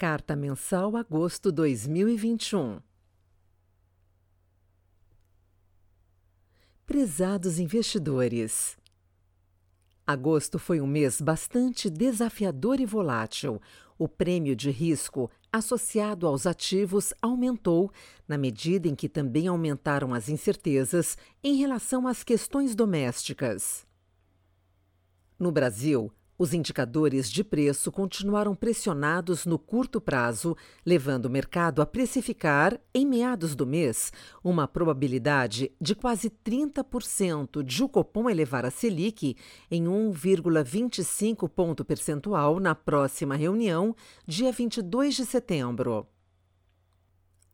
Carta Mensal Agosto 2021 Prezados investidores, agosto foi um mês bastante desafiador e volátil. O prêmio de risco associado aos ativos aumentou, na medida em que também aumentaram as incertezas em relação às questões domésticas. No Brasil, os indicadores de preço continuaram pressionados no curto prazo, levando o mercado a precificar, em meados do mês, uma probabilidade de quase 30% de o Copom elevar a Selic em 1,25 ponto percentual na próxima reunião, dia 22 de setembro.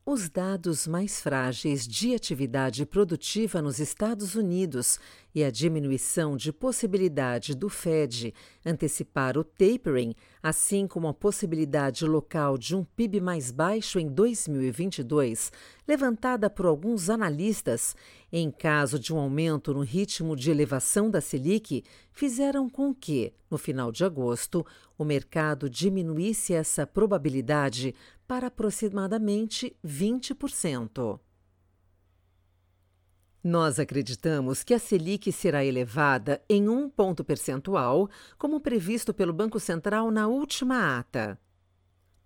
Os dados mais frágeis de atividade produtiva nos Estados Unidos e a diminuição de possibilidade do Fed antecipar o tapering, assim como a possibilidade local de um PIB mais baixo em 2022, levantada por alguns analistas, em caso de um aumento no ritmo de elevação da Selic, fizeram com que, no final de agosto, o mercado diminuísse essa probabilidade para aproximadamente 20%. Nós acreditamos que a Selic será elevada em um ponto percentual, como previsto pelo Banco Central na última ata.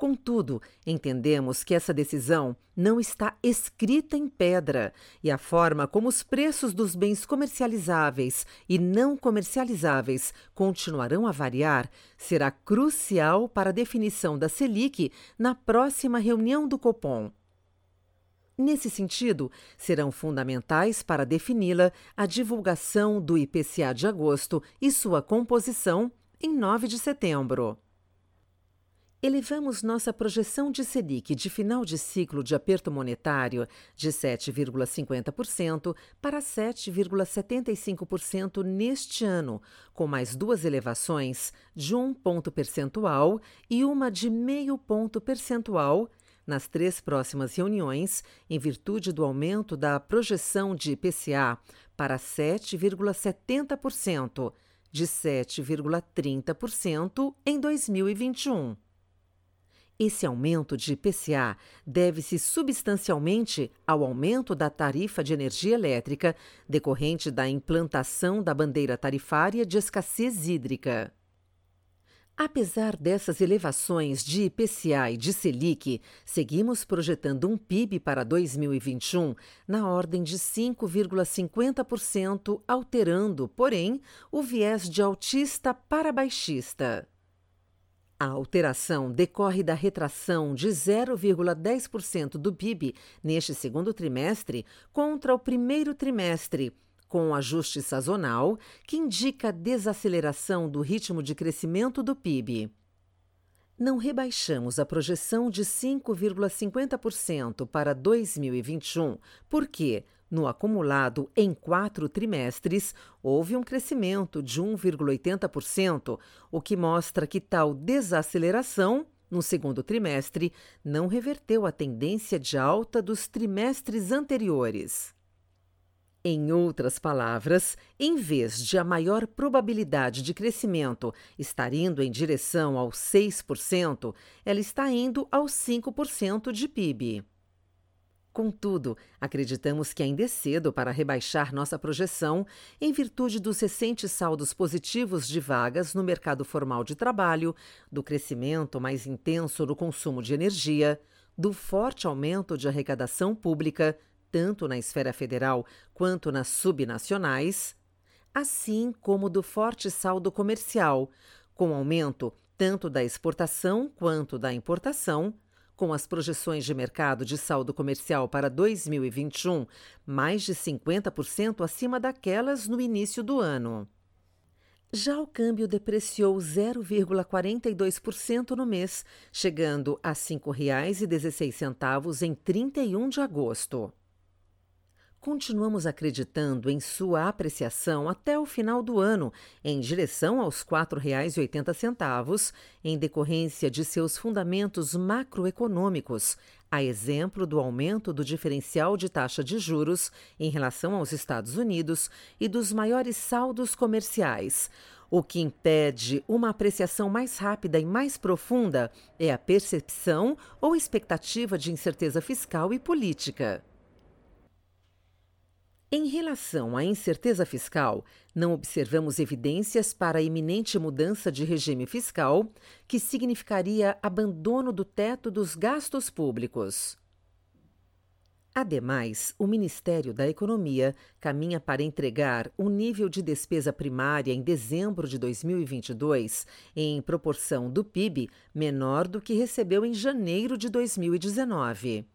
Contudo, entendemos que essa decisão não está escrita em pedra e a forma como os preços dos bens comercializáveis e não comercializáveis continuarão a variar será crucial para a definição da Selic na próxima reunião do Copom. Nesse sentido, serão fundamentais para defini-la a divulgação do IPCA de agosto e sua composição em 9 de setembro. Elevamos nossa projeção de Selic de final de ciclo de aperto monetário de 7,50% para 7,75% neste ano, com mais duas elevações de um ponto percentual e uma de meio ponto percentual nas três próximas reuniões, em virtude do aumento da projeção de IPCA para 7,70%, de 7,30% em 2021. Esse aumento de IPCA deve-se substancialmente ao aumento da tarifa de energia elétrica decorrente da implantação da bandeira tarifária de escassez hídrica. Apesar dessas elevações de IPCA e de Selic, seguimos projetando um PIB para 2021 na ordem de 5,50%, alterando, porém, o viés de altista para baixista. A alteração decorre da retração de 0,10% do PIB neste segundo trimestre contra o primeiro trimestre, com ajuste sazonal que indica desaceleração do ritmo de crescimento do PIB. Não rebaixamos a projeção de 5,50% para 2021, porque, no acumulado em quatro trimestres, houve um crescimento de 1,80%, o que mostra que tal desaceleração, no segundo trimestre, não reverteu a tendência de alta dos trimestres anteriores. Em outras palavras, em vez de a maior probabilidade de crescimento estar indo em direção aos 6%, ela está indo aos 5% de PIB. Contudo, acreditamos que ainda é cedo para rebaixar nossa projeção em virtude dos recentes saldos positivos de vagas no mercado formal de trabalho, do crescimento mais intenso no consumo de energia, do forte aumento de arrecadação pública, tanto na esfera federal quanto nas subnacionais, assim como do forte saldo comercial, com aumento tanto da exportação quanto da importação com as projeções de mercado de saldo comercial para 2021 mais de 50% acima daquelas no início do ano. Já o câmbio depreciou 0,42% no mês, chegando a R$ 5,16 em 31 de agosto. Continuamos acreditando em sua apreciação até o final do ano, em direção aos R$ 4,80, em decorrência de seus fundamentos macroeconômicos, a exemplo do aumento do diferencial de taxa de juros em relação aos Estados Unidos e dos maiores saldos comerciais, O que impede uma apreciação mais rápida e mais profunda é a percepção ou expectativa de incerteza fiscal e política. Em relação à incerteza fiscal, não observamos evidências para a iminente mudança de regime fiscal, que significaria abandono do teto dos gastos públicos. Ademais, o Ministério da Economia caminha para entregar um nível de despesa primária em dezembro de 2022 em proporção do PIB menor do que recebeu em janeiro de 2019.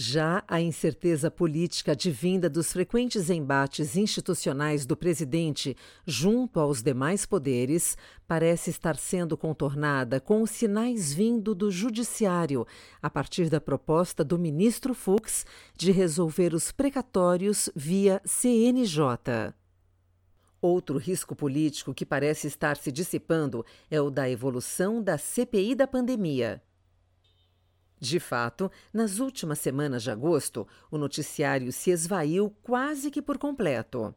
Já a incerteza política advinda dos frequentes embates institucionais do presidente junto aos demais poderes parece estar sendo contornada com os sinais vindo do Judiciário, a partir da proposta do ministro Fux de resolver os precatórios via CNJ. Outro risco político que parece estar se dissipando é o da evolução da CPI da pandemia. De fato, nas últimas semanas de agosto, o noticiário se esvaiu quase que por completo.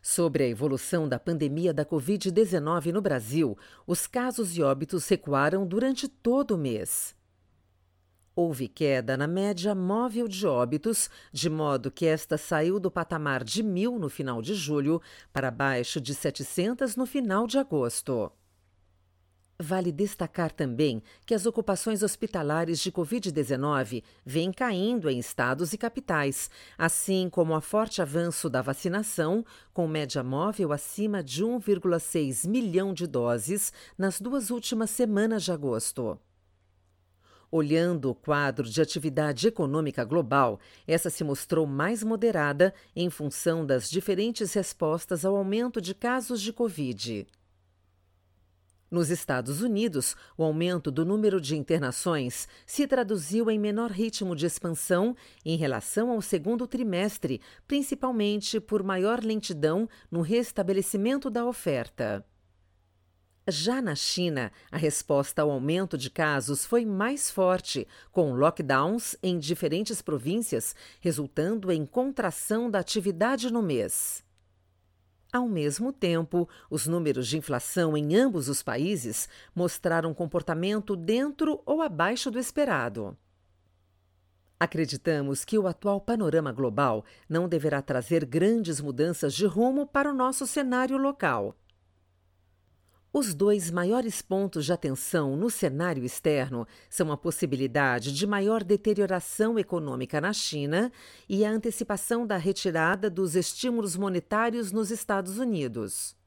Sobre a evolução da pandemia da Covid-19 no Brasil, os casos e óbitos recuaram durante todo o mês. Houve queda na média móvel de óbitos, de modo que esta saiu do patamar de mil no final de julho para baixo de 700 no final de agosto. Vale destacar também que as ocupações hospitalares de Covid-19 vêm caindo em estados e capitais, assim como o forte avanço da vacinação, com média móvel acima de 1,6 milhão de doses nas duas últimas semanas de agosto. Olhando o quadro de atividade econômica global, essa se mostrou mais moderada em função das diferentes respostas ao aumento de casos de Covid. Nos Estados Unidos, o aumento do número de internações se traduziu em menor ritmo de expansão em relação ao segundo trimestre, principalmente por maior lentidão no restabelecimento da oferta. Já na China, a resposta ao aumento de casos foi mais forte, com lockdowns em diferentes províncias, resultando em contração da atividade no mês. Ao mesmo tempo, os números de inflação em ambos os países mostraram comportamento dentro ou abaixo do esperado. Acreditamos que o atual panorama global não deverá trazer grandes mudanças de rumo para o nosso cenário local. Os dois maiores pontos de atenção no cenário externo são a possibilidade de maior deterioração econômica na China e a antecipação da retirada dos estímulos monetários nos Estados Unidos.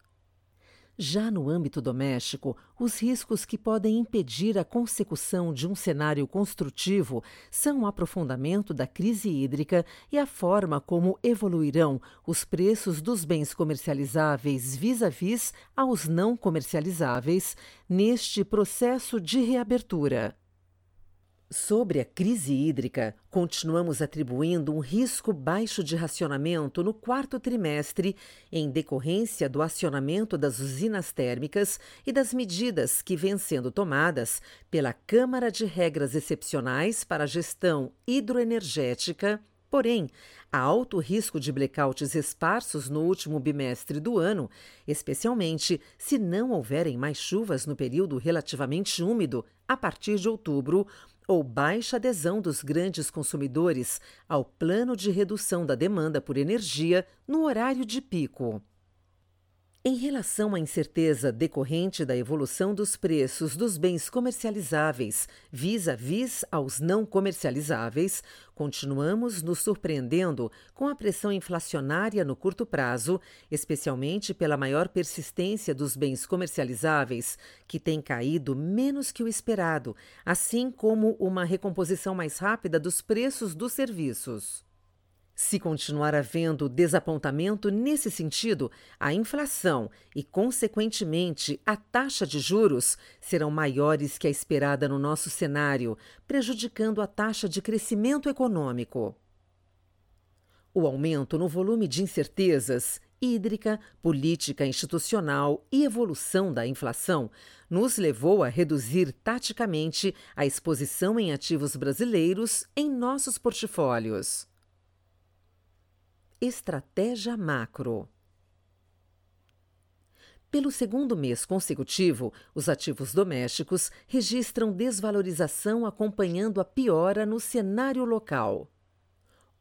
Já no âmbito doméstico, os riscos que podem impedir a consecução de um cenário construtivo são o aprofundamento da crise hídrica e a forma como evoluirão os preços dos bens comercializáveis vis-à-vis -vis aos não comercializáveis neste processo de reabertura. Sobre a crise hídrica, continuamos atribuindo um risco baixo de racionamento no quarto trimestre, em decorrência do acionamento das usinas térmicas e das medidas que vêm sendo tomadas pela Câmara de Regras Excepcionais para a Gestão Hidroenergética. Porém, há alto risco de blackouts esparsos no último bimestre do ano, especialmente se não houverem mais chuvas no período relativamente úmido a partir de outubro ou baixa adesão dos grandes consumidores ao plano de redução da demanda por energia no horário de pico. Em relação à incerteza decorrente da evolução dos preços dos bens comercializáveis vis-à-vis -vis aos não comercializáveis, continuamos nos surpreendendo com a pressão inflacionária no curto prazo, especialmente pela maior persistência dos bens comercializáveis, que tem caído menos que o esperado, assim como uma recomposição mais rápida dos preços dos serviços. Se continuar havendo desapontamento nesse sentido, a inflação e, consequentemente, a taxa de juros serão maiores que a esperada no nosso cenário, prejudicando a taxa de crescimento econômico. O aumento no volume de incertezas hídrica, política institucional e evolução da inflação nos levou a reduzir taticamente a exposição em ativos brasileiros em nossos portfólios. Estratégia macro. Pelo segundo mês consecutivo, os ativos domésticos registram desvalorização acompanhando a piora no cenário local.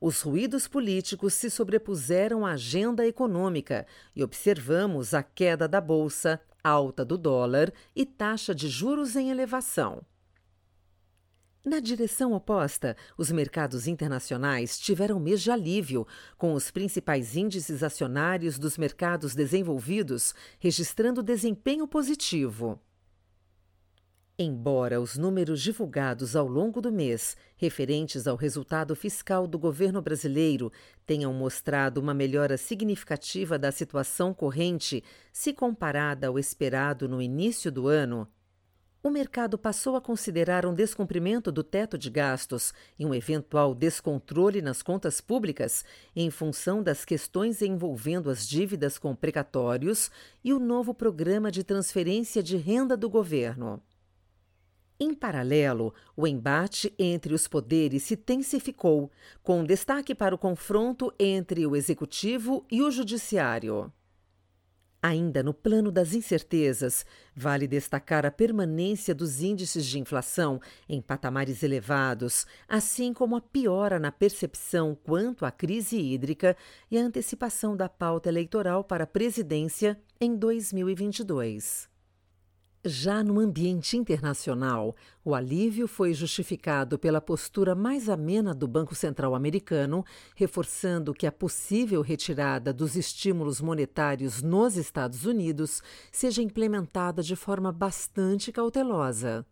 Os ruídos políticos se sobrepuseram à agenda econômica e observamos a queda da bolsa, alta do dólar e taxa de juros em elevação. Na direção oposta, os mercados internacionais tiveram mês de alívio, com os principais índices acionários dos mercados desenvolvidos registrando desempenho positivo. Embora os números divulgados ao longo do mês, referentes ao resultado fiscal do governo brasileiro, tenham mostrado uma melhora significativa da situação corrente se comparada ao esperado no início do ano, o mercado passou a considerar um descumprimento do teto de gastos e um eventual descontrole nas contas públicas em função das questões envolvendo as dívidas com precatórios e o novo programa de transferência de renda do governo. Em paralelo, o embate entre os poderes se intensificou, com destaque para o confronto entre o executivo e o judiciário. Ainda no plano das incertezas, vale destacar a permanência dos índices de inflação em patamares elevados, assim como a piora na percepção quanto à crise hídrica e a antecipação da pauta eleitoral para a presidência em 2022. Já no ambiente internacional, o alívio foi justificado pela postura mais amena do Banco Central americano, reforçando que a possível retirada dos estímulos monetários nos Estados Unidos seja implementada de forma bastante cautelosa.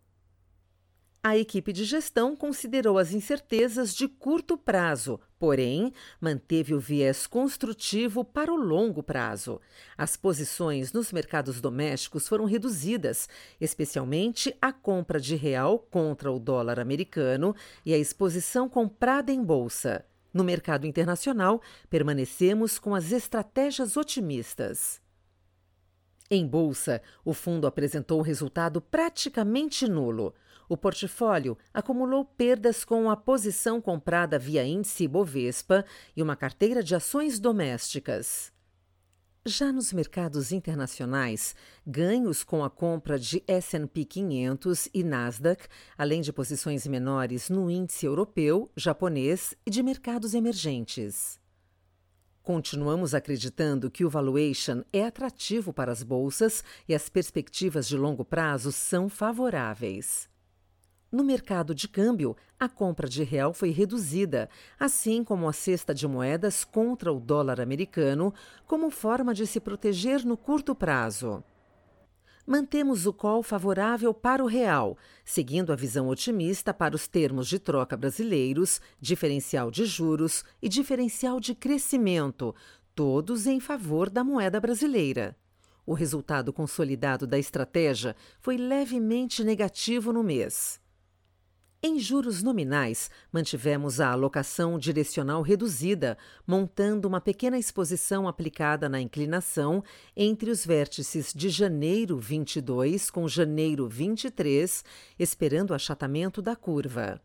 A equipe de gestão considerou as incertezas de curto prazo, porém, manteve o viés construtivo para o longo prazo. As posições nos mercados domésticos foram reduzidas, especialmente a compra de real contra o dólar americano e a exposição comprada em bolsa. No mercado internacional, permanecemos com as estratégias otimistas. Em bolsa, o fundo apresentou resultado praticamente nulo. O portfólio acumulou perdas com a posição comprada via índice Bovespa e uma carteira de ações domésticas. Já nos mercados internacionais, ganhos com a compra de S&P 500 e Nasdaq, além de posições menores no índice europeu, japonês e de mercados emergentes. Continuamos acreditando que o valuation é atrativo para as bolsas e as perspectivas de longo prazo são favoráveis. No mercado de câmbio, a compra de real foi reduzida, assim como a cesta de moedas contra o dólar americano, como forma de se proteger no curto prazo. Mantemos o call favorável para o real, seguindo a visão otimista para os termos de troca brasileiros, diferencial de juros e diferencial de crescimento, todos em favor da moeda brasileira. O resultado consolidado da estratégia foi levemente negativo no mês. Em juros nominais, mantivemos a alocação direcional reduzida, montando uma pequena exposição aplicada na inclinação entre os vértices de janeiro 22 com janeiro 23, esperando o achatamento da curva.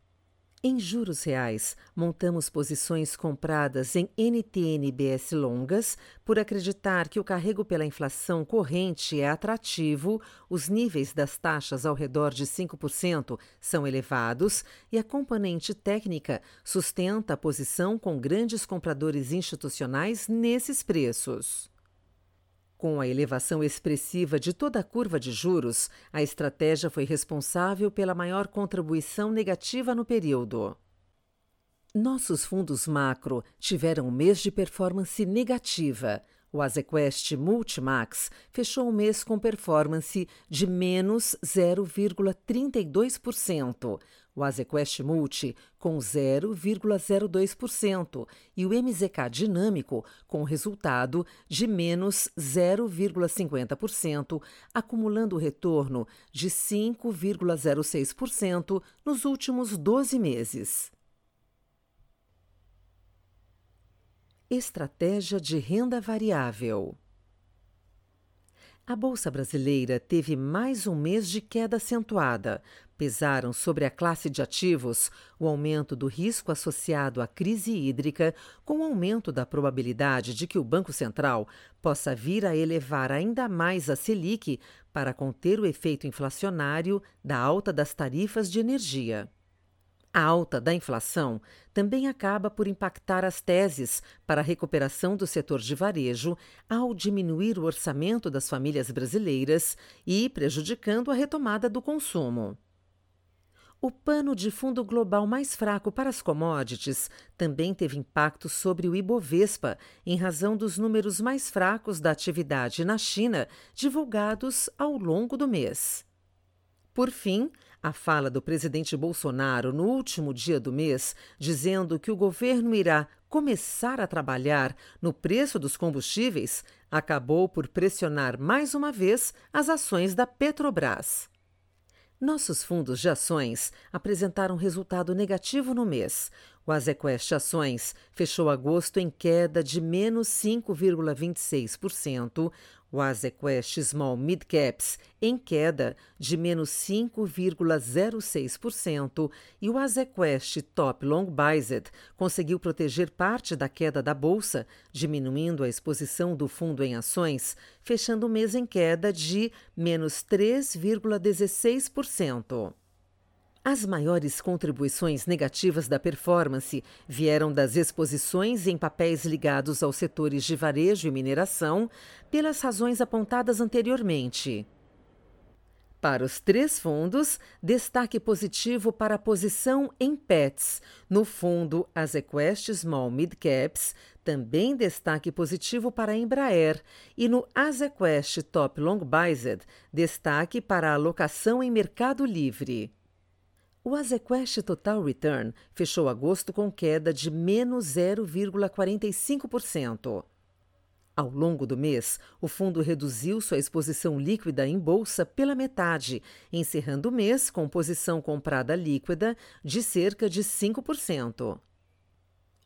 Em juros reais, montamos posições compradas em NTNBS longas por acreditar que o carrego pela inflação corrente é atrativo, os níveis das taxas ao redor de 5% são elevados e a componente técnica sustenta a posição com grandes compradores institucionais nesses preços. Com a elevação expressiva de toda a curva de juros, a estratégia foi responsável pela maior contribuição negativa no período. Nossos fundos macro tiveram um mês de performance negativa. O Azequest Multimax fechou o mês com performance de menos 0,32%, o Azequest Multi com 0,02% e o MZK Dinâmico com resultado de menos 0,50%, acumulando retorno de 5,06% nos últimos 12 meses. Estratégia de renda variável. A Bolsa Brasileira teve mais um mês de queda acentuada. Pesaram sobre a classe de ativos o aumento do risco associado à crise hídrica, com o aumento da probabilidade de que o Banco Central possa vir a elevar ainda mais a Selic para conter o efeito inflacionário da alta das tarifas de energia. A alta da inflação também acaba por impactar as teses para a recuperação do setor de varejo ao diminuir o orçamento das famílias brasileiras e prejudicando a retomada do consumo. O pano de fundo global mais fraco para as commodities também teve impacto sobre o Ibovespa, em razão dos números mais fracos da atividade na China divulgados ao longo do mês. Por fim, a fala do presidente Bolsonaro no último dia do mês, dizendo que o governo irá começar a trabalhar no preço dos combustíveis, acabou por pressionar mais uma vez as ações da Petrobras. Nossos fundos de ações apresentaram resultado negativo no mês. O Azequest Ações fechou agosto em queda de menos 5,26%, o Azequest Small Mid Caps em queda de menos 5,06% e o Azequest Top Long Bized conseguiu proteger parte da queda da bolsa, diminuindo a exposição do fundo em ações, fechando o mês em queda de menos 3,16%. As maiores contribuições negativas da performance vieram das exposições em papéis ligados aos setores de varejo e mineração, pelas razões apontadas anteriormente. Para os três fundos, destaque positivo para a posição em PETs. No fundo Azequest Small Mid Caps, também destaque positivo para a Embraer. E no Azequest Top Long Bized, destaque para a alocação em mercado livre. O Azequest Total Return fechou agosto com queda de menos 0,45%. Ao longo do mês, o fundo reduziu sua exposição líquida em bolsa pela metade, encerrando o mês com posição comprada líquida de cerca de 5%.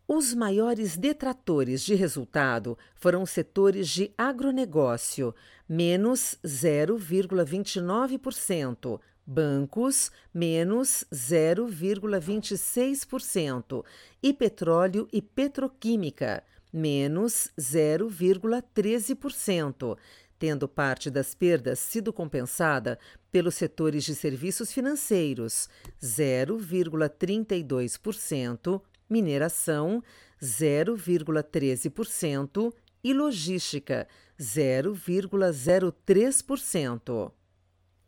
Os maiores detratores de resultado foram setores de agronegócio, menos 0,29%, bancos, menos 0,26%, e petróleo e petroquímica, menos 0,13%, tendo parte das perdas sido compensada pelos setores de serviços financeiros, 0,32%, mineração, 0,13% e logística, 0,03%.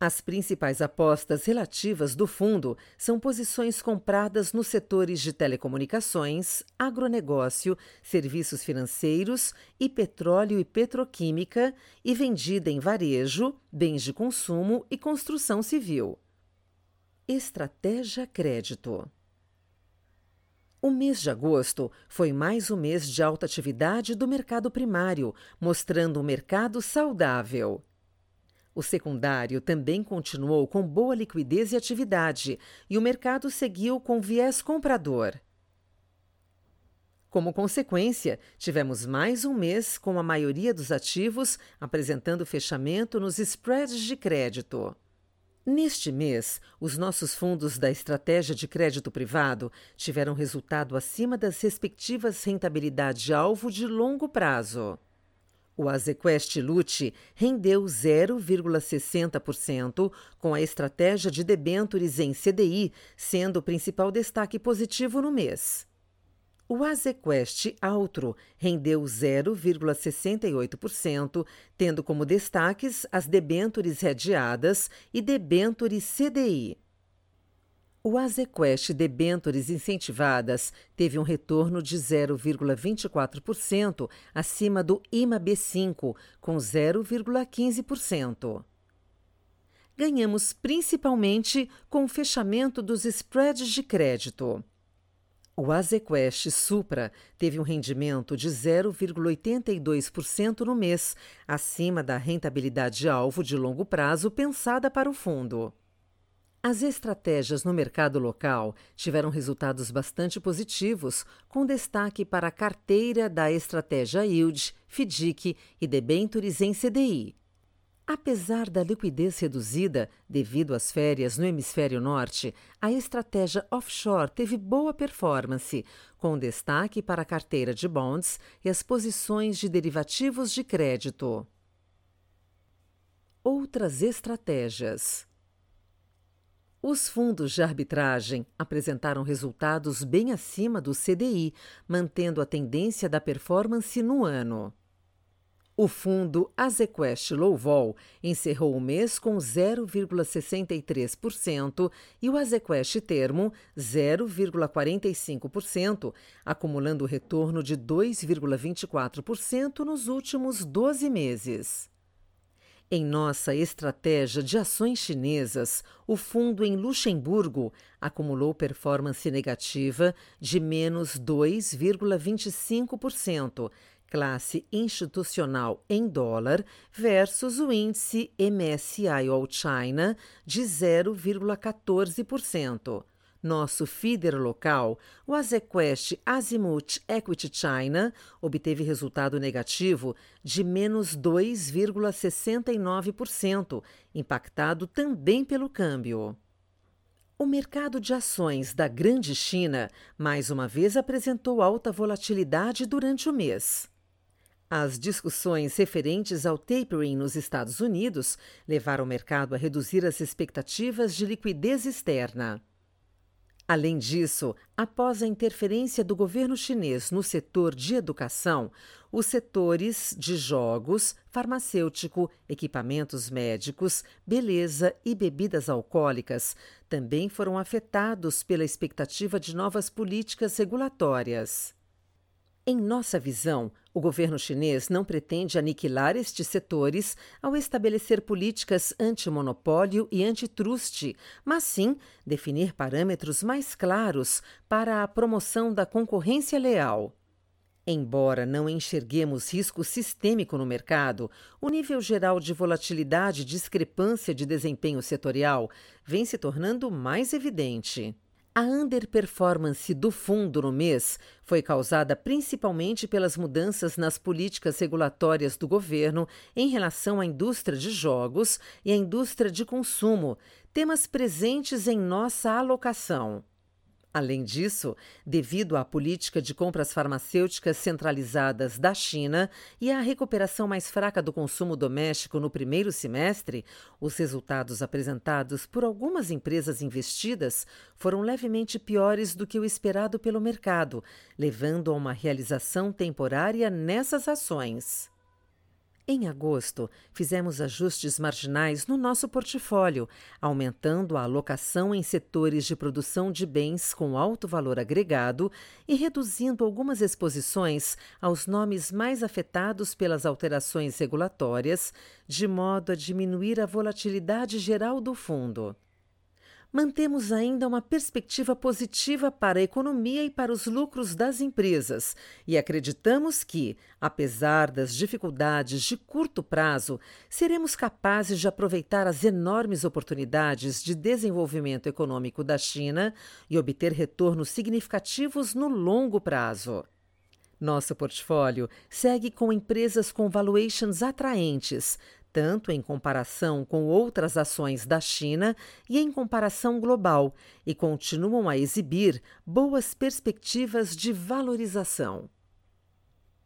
As principais apostas relativas do fundo são posições compradas nos setores de telecomunicações, agronegócio, serviços financeiros e petróleo e petroquímica e vendida em varejo, bens de consumo e construção civil. Estratégia Crédito o mês de agosto foi mais um mês de alta atividade do mercado primário, mostrando um mercado saudável. O secundário também continuou com boa liquidez e atividade, e o mercado seguiu com viés comprador. Como consequência, tivemos mais um mês com a maioria dos ativos apresentando fechamento nos spreads de crédito. Neste mês, os nossos fundos da estratégia de crédito privado tiveram resultado acima das respectivas rentabilidade-alvo de longo prazo. O Azequest Lute rendeu 0,60%, com a estratégia de debêntures em CDI sendo o principal destaque positivo no mês. O Azequest Altro rendeu 0,68%, tendo como destaques as debêntures redeadas e debêntures CDI. O Azequest Debentures Incentivadas teve um retorno de 0,24% acima do IMA-B5, com 0,15%. Ganhamos principalmente com o fechamento dos spreads de crédito. O Azequest Supra teve um rendimento de 0,82% no mês, acima da rentabilidade-alvo de longo prazo pensada para o fundo. As estratégias no mercado local tiveram resultados bastante positivos, com destaque para a carteira da estratégia Yield, FDIC e debentures em CDI. Apesar da liquidez reduzida devido às férias no hemisfério norte, a estratégia offshore teve boa performance, com destaque para a carteira de bonds e as posições de derivativos de crédito. Outras estratégias. Os fundos de arbitragem apresentaram resultados bem acima do CDI, mantendo a tendência da performance no ano. O fundo Azequest Low Vol encerrou o mês com 0,63% e o Azequest Termo 0,45%, acumulando retorno de 2,24% nos últimos 12 meses. Em nossa estratégia de ações chinesas, o fundo em Luxemburgo acumulou performance negativa de menos 2,25%, classe institucional em dólar versus o índice MSCI All China de 0,14%. Nosso feeder local, o Azequest Azimuth Equity China, obteve resultado negativo de menos 2,69%, impactado também pelo câmbio. O mercado de ações da Grande China mais uma vez apresentou alta volatilidade durante o mês. As discussões referentes ao tapering nos Estados Unidos levaram o mercado a reduzir as expectativas de liquidez externa. Além disso, após a interferência do governo chinês no setor de educação, os setores de jogos, farmacêutico, equipamentos médicos, beleza e bebidas alcoólicas também foram afetados pela expectativa de novas políticas regulatórias. Em nossa visão, o governo chinês não pretende aniquilar estes setores ao estabelecer políticas anti-monopólio e antitruste, mas sim definir parâmetros mais claros para a promoção da concorrência leal. Embora não enxerguemos risco sistêmico no mercado, o nível geral de volatilidade e discrepância de desempenho setorial vem se tornando mais evidente. A underperformance do fundo no mês foi causada principalmente pelas mudanças nas políticas regulatórias do governo em relação à indústria de jogos e à indústria de consumo, temas presentes em nossa alocação. Além disso, devido à política de compras farmacêuticas centralizadas da China e à recuperação mais fraca do consumo doméstico no primeiro semestre, os resultados apresentados por algumas empresas investidas foram levemente piores do que o esperado pelo mercado, levando a uma realização temporária nessas ações. Em agosto, fizemos ajustes marginais no nosso portfólio, aumentando a alocação em setores de produção de bens com alto valor agregado e reduzindo algumas exposições aos nomes mais afetados pelas alterações regulatórias, de modo a diminuir a volatilidade geral do fundo mantemos ainda uma perspectiva positiva para a economia e para os lucros das empresas e acreditamos que, apesar das dificuldades de curto prazo, seremos capazes de aproveitar as enormes oportunidades de desenvolvimento econômico da China e obter retornos significativos no longo prazo. Nosso portfólio segue com empresas com valuations atraentes, tanto em comparação com outras ações da China e em comparação global, e continuam a exibir boas perspectivas de valorização.